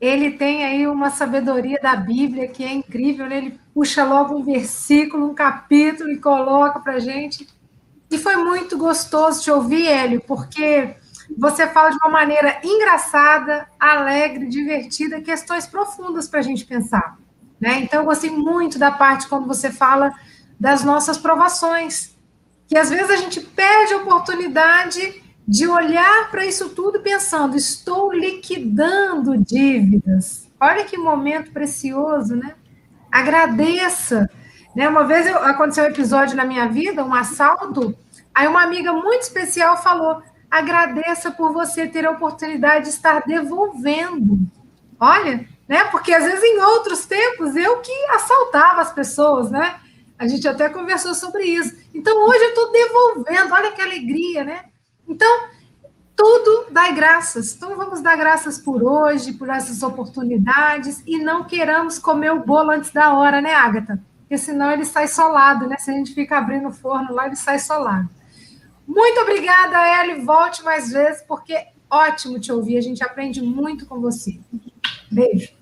ele tem aí uma sabedoria da Bíblia que é incrível, né? Ele puxa logo um versículo, um capítulo e coloca para a gente. E foi muito gostoso te ouvir, Hélio, porque você fala de uma maneira engraçada, alegre, divertida, questões profundas para a gente pensar. Né? Então, eu gostei muito da parte quando você fala das nossas provações, que às vezes a gente perde a oportunidade de olhar para isso tudo pensando, estou liquidando dívidas. Olha que momento precioso, né? Agradeça. Né? Uma vez eu, aconteceu um episódio na minha vida, um assalto, aí uma amiga muito especial falou: agradeça por você ter a oportunidade de estar devolvendo. Olha, né? Porque às vezes em outros tempos eu que assaltava as pessoas, né? A gente até conversou sobre isso. Então, hoje eu estou devolvendo, olha que alegria, né? Então, tudo dá graças. Então, vamos dar graças por hoje, por essas oportunidades, e não queiramos comer o bolo antes da hora, né, Agatha? Porque senão ele sai solado, né? Se a gente fica abrindo o forno lá, ele sai solado. Muito obrigada, Eli. Volte mais vezes, porque ótimo te ouvir. A gente aprende muito com você. Beijo.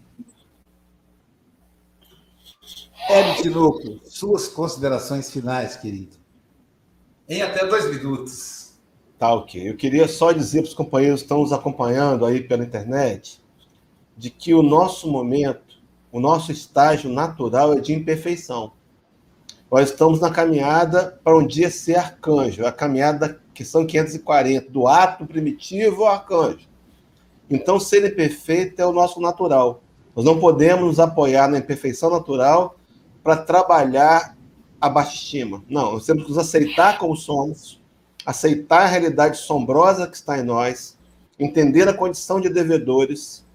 Hélio Tinoco, suas considerações finais, querido. Em até dois minutos. Tá, ok. Eu queria só dizer para os companheiros que estão nos acompanhando aí pela internet de que o nosso momento, o nosso estágio natural é de imperfeição. Nós estamos na caminhada para um dia ser arcanjo, a caminhada que são 540, do ato primitivo ao arcanjo. Então, ser imperfeito é o nosso natural. Nós não podemos nos apoiar na imperfeição natural para trabalhar a baixa estima. Não, nós temos que nos aceitar como somos, aceitar a realidade sombrosa que está em nós, entender a condição de devedores,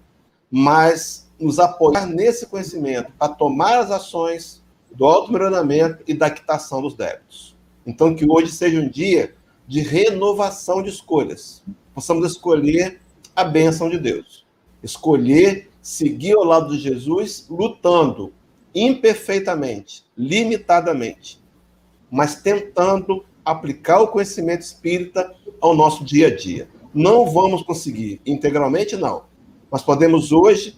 mas nos apoiar nesse conhecimento a tomar as ações do auto-melhoramento e da quitação dos débitos. Então, que hoje seja um dia de renovação de escolhas. Possamos escolher a bênção de Deus. Escolher seguir ao lado de Jesus, lutando imperfeitamente, limitadamente, mas tentando aplicar o conhecimento espírita ao nosso dia a dia. Não vamos conseguir integralmente, não, mas podemos hoje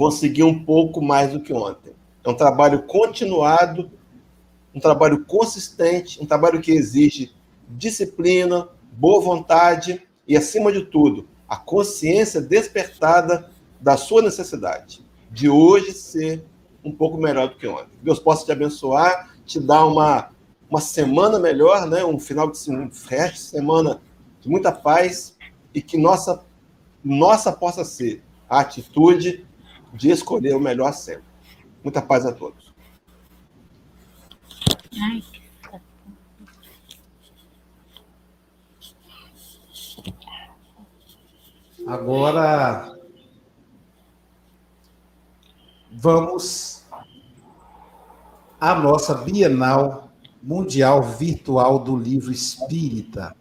conseguir um pouco mais do que ontem. É um trabalho continuado, um trabalho consistente, um trabalho que exige disciplina, boa vontade e, acima de tudo, a consciência despertada da sua necessidade de hoje ser um pouco melhor do que ontem. Deus possa te abençoar, te dar uma, uma semana melhor, né? um final de um resto de semana de muita paz e que nossa, nossa possa ser a atitude de escolher o melhor sempre. Muita paz a todos. Agora vamos à nossa Bienal Mundial Virtual do Livro Espírita.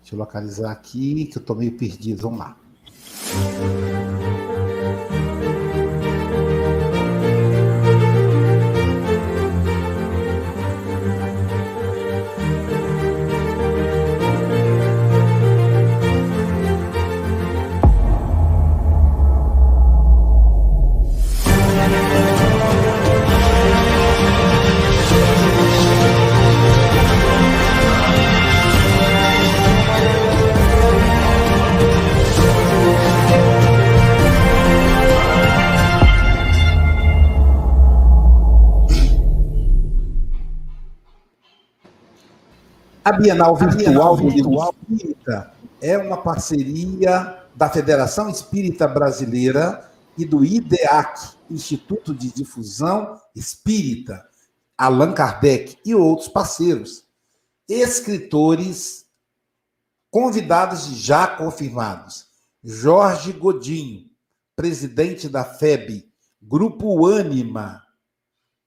Deixa eu localizar aqui, que eu estou meio perdido. Vamos lá. A Bienal Virtual do Livro Espírita? É uma parceria da Federação Espírita Brasileira e do IDEAC, Instituto de Difusão Espírita, Allan Kardec e outros parceiros, escritores convidados e já confirmados. Jorge Godinho, presidente da FEB, Grupo Ânima,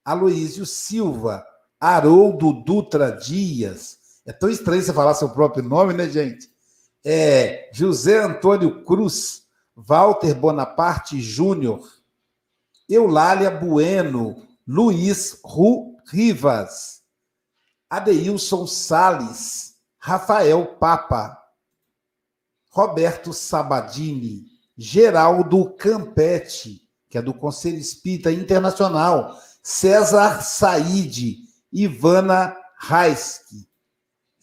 Aloísio Silva, Haroldo Dutra Dias, é tão estranho você falar seu próprio nome, né, gente? É José Antônio Cruz, Walter Bonaparte Júnior, Eulália Bueno, Luiz Ru Rivas, Adeilson Sales, Rafael Papa, Roberto Sabadini, Geraldo Campete, que é do Conselho Espírita Internacional, César Saide, Ivana Raiski,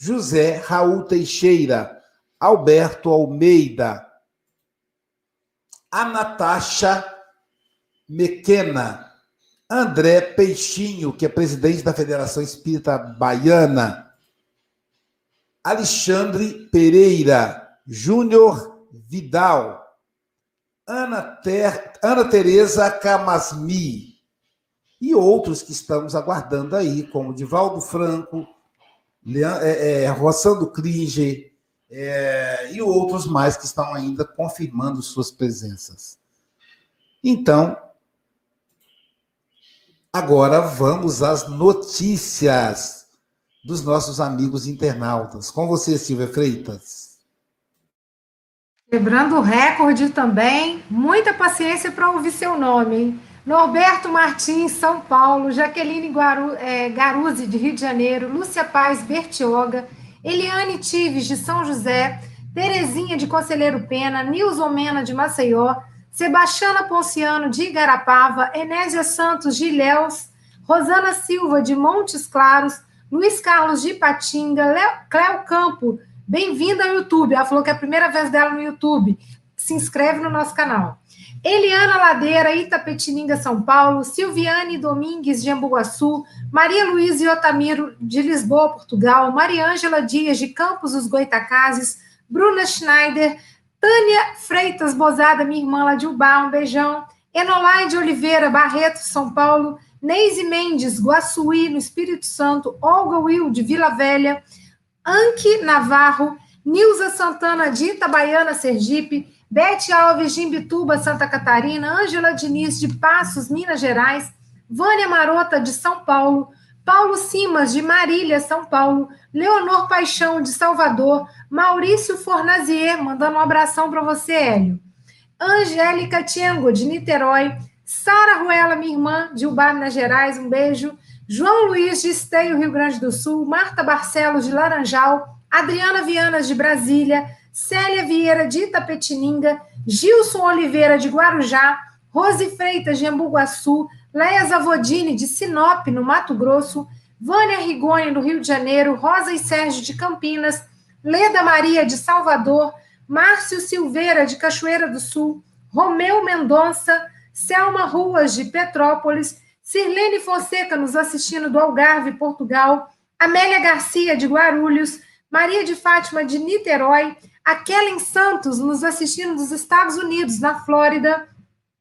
José Raul Teixeira, Alberto Almeida, a Natasha Mequena, André Peixinho, que é presidente da Federação Espírita Baiana, Alexandre Pereira, Júnior Vidal, Ana, Ter... Ana Tereza Camasmi e outros que estamos aguardando aí, como Divaldo Franco, é, é, Roçando Klinger é, e outros mais que estão ainda confirmando suas presenças. Então, agora vamos às notícias dos nossos amigos internautas. Com você, Silvia Freitas. Quebrando o recorde também, muita paciência para ouvir seu nome, hein? Norberto Martins, São Paulo, Jaqueline Guaru, é, de Rio de Janeiro, Lúcia Paz, Bertioga, Eliane Tives, de São José, Terezinha, de Conselheiro Pena, Nilson Mena, de Maceió, Sebastiana Ponciano, de Igarapava, Enésia Santos, de Ilhéus, Rosana Silva, de Montes Claros, Luiz Carlos, de Ipatinga, Cléo Campo, bem-vinda ao YouTube. Ela falou que é a primeira vez dela no YouTube. Se inscreve no nosso canal. Eliana Ladeira, Itapetininga, São Paulo, Silviane Domingues, de Ambuguaçu, Maria Luísa e Otamiro, de Lisboa, Portugal, Maria Ângela Dias, de Campos dos Goitacazes, Bruna Schneider, Tânia Freitas Bozada, minha irmã lá de Ubá, um beijão, Enolaide Oliveira, Barreto, São Paulo, Neise Mendes, Guaçuí, no Espírito Santo, Olga Will, de Vila Velha, Anque Navarro, Nilza Santana, de Itabaiana, Sergipe, Bete Alves de Imbituba, Santa Catarina, Ângela Diniz de Passos, Minas Gerais, Vânia Marota de São Paulo, Paulo Simas de Marília, São Paulo, Leonor Paixão de Salvador, Maurício Fornazier, mandando um abração para você, Hélio. Angélica Tiengo de Niterói, Sara Ruela, minha irmã, de Ubá, Minas Gerais, um beijo. João Luiz de Esteio, Rio Grande do Sul, Marta Barcelos de Laranjal, Adriana Vianas de Brasília, Célia Vieira de Itapetininga, Gilson Oliveira de Guarujá, Rose Freitas de Ambuguaçu, Leia Zavodini de Sinop, no Mato Grosso, Vânia Rigoni, no Rio de Janeiro, Rosa e Sérgio de Campinas, Leda Maria de Salvador, Márcio Silveira de Cachoeira do Sul, Romeu Mendonça, Selma Ruas de Petrópolis, Sirlene Fonseca nos assistindo do Algarve, Portugal, Amélia Garcia de Guarulhos, Maria de Fátima de Niterói, a Kellen Santos nos assistindo dos Estados Unidos, na Flórida,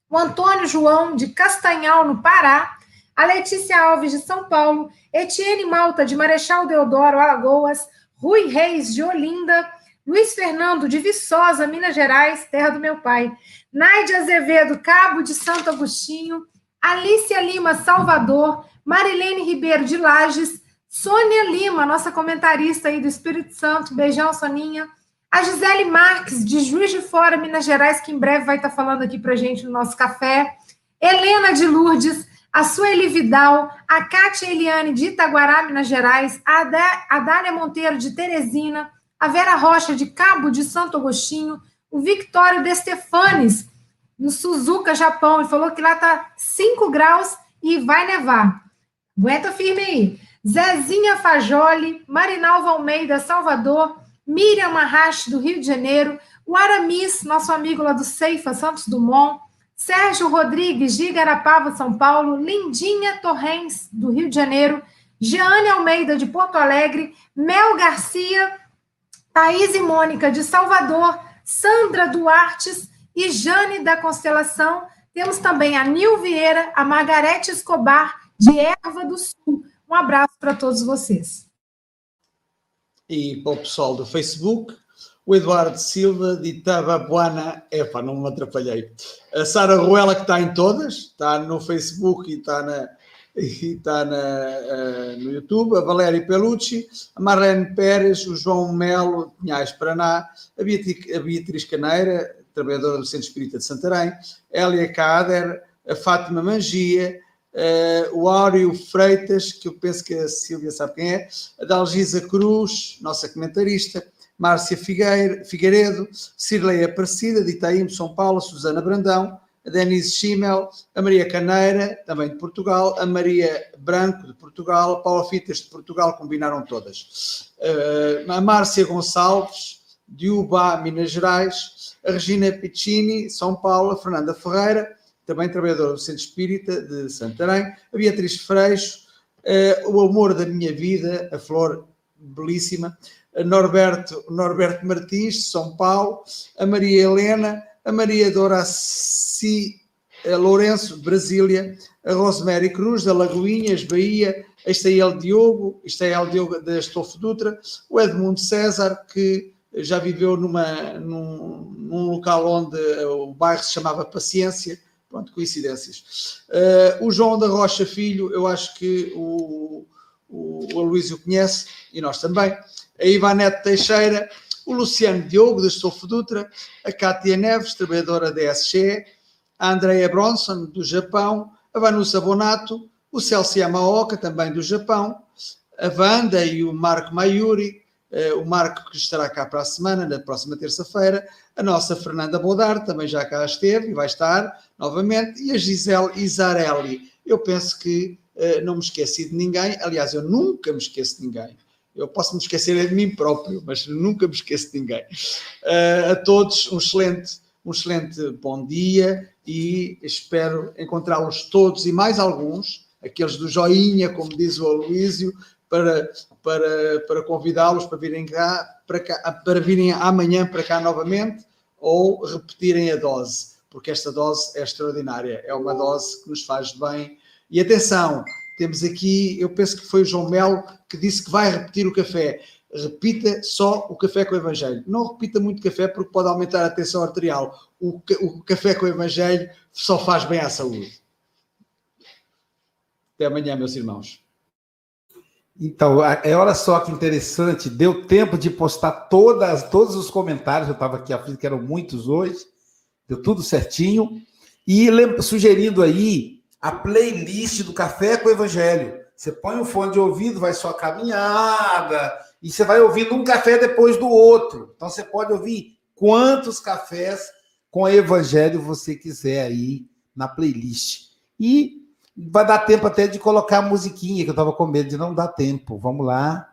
o Antônio João de Castanhal, no Pará, a Letícia Alves de São Paulo, Etienne Malta de Marechal Deodoro, Alagoas, Rui Reis de Olinda, Luiz Fernando de Viçosa, Minas Gerais, terra do meu pai, Naide Azevedo, Cabo de Santo Agostinho, Alicia Lima, Salvador, Marilene Ribeiro de Lages, Sônia Lima, nossa comentarista aí do Espírito Santo, beijão, Soninha, a Gisele Marques, de Juiz de Fora, Minas Gerais, que em breve vai estar falando aqui para gente no nosso café, Helena de Lourdes, a Sueli Vidal, a Kátia Eliane de Itaguará, Minas Gerais, a, a Dália Monteiro de Teresina, a Vera Rocha de Cabo de Santo Agostinho, o Victório de Stefanes, no Suzuka, Japão, e falou que lá está 5 graus e vai nevar. Aguenta firme aí. Zezinha Fajoli, Marinalva Almeida, Salvador, Miriam Marrache, do Rio de Janeiro, o Aramis, nosso amigo lá do Ceifa, Santos Dumont, Sérgio Rodrigues, de Igarapava, São Paulo, Lindinha Torrens, do Rio de Janeiro, Jeane Almeida, de Porto Alegre, Mel Garcia, Thaís e Mônica, de Salvador, Sandra Duartes e Jane da Constelação. Temos também a Nil Vieira, a Margarete Escobar, de Erva do Sul. Um abraço para todos vocês. E para o pessoal do Facebook, o Eduardo Silva de Itababuana, epá, não me atrapalhei. A Sara Ruela, que está em todas, está no Facebook e está, na, e está na, uh, no YouTube, a Valéria Pelucci, a Marlene Pérez, o João Melo, Pinhais Paraná, a Beatriz, a Beatriz Caneira, trabalhadora do Centro Espírita de Santarém, Elia Cader, a Fátima Mangia, uh, o Áureo Freitas, que eu penso que a Silvia sabe quem é, a Dalgisa Cruz, nossa comentarista, Márcia Figueira, Figueiredo, Cirlei Aparecida, de Itaim, São Paulo, Susana Brandão, a Denise Schimmel, a Maria Caneira, também de Portugal, a Maria Branco, de Portugal, a Paula Fitas, de Portugal, combinaram todas. Uh, a Márcia Gonçalves, de Ubá, Minas Gerais, a Regina Piccini, São Paulo, a Fernanda Ferreira, também trabalhadora do Centro Espírita de Santarém, a Beatriz Freixo, uh, o amor da minha vida, a Flor belíssima, Norberto, Norberto Martins, de São Paulo, a Maria Helena, a Maria Doraci a Lourenço, de Brasília, a Rosemary Cruz, da Lagoinhas, Bahia, a Estael Diogo, Estael Diogo da Estofo Dutra, o Edmundo César, que já viveu numa, num, num, local onde o bairro se chamava Paciência, pronto, coincidências. Uh, o João da Rocha Filho, eu acho que o, o, o conhece, e nós também a Ivanete Teixeira, o Luciano Diogo, da Estofo Dutra, a Cátia Neves, trabalhadora da SGE, a Andrea Bronson, do Japão, a Vanusa Bonato, o Celso Yamaoka, também do Japão, a Wanda e o Marco Maiuri, o Marco que estará cá para a semana, na próxima terça-feira, a nossa Fernanda Bodar, também já cá esteve e vai estar novamente, e a Gisele Isarelli. Eu penso que uh, não me esqueci de ninguém, aliás, eu nunca me esqueço de ninguém. Eu posso me esquecer de mim próprio, mas nunca me esqueço de ninguém. Uh, a todos, um excelente, um excelente bom dia e espero encontrá-los todos e mais alguns, aqueles do joinha, como diz o Aloísio, para, para, para convidá-los para virem cá, para cá, para virem amanhã para cá novamente ou repetirem a dose, porque esta dose é extraordinária, é uma dose que nos faz bem. E atenção, temos aqui, eu penso que foi o João Melo que disse que vai repetir o café. Repita só o café com o Evangelho. Não repita muito café porque pode aumentar a tensão arterial. O, o café com o Evangelho só faz bem à saúde. Até amanhã, meus irmãos. Então, é olha só que interessante, deu tempo de postar todas, todos os comentários, eu estava aqui aflito, que eram muitos hoje, deu tudo certinho, e sugerindo aí a playlist do Café com o Evangelho. Você põe o fone de ouvido, vai sua caminhada, e você vai ouvindo um café depois do outro. Então você pode ouvir quantos cafés com Evangelho você quiser aí na playlist. E vai dar tempo até de colocar a musiquinha, que eu estava com medo de não dar tempo. Vamos lá.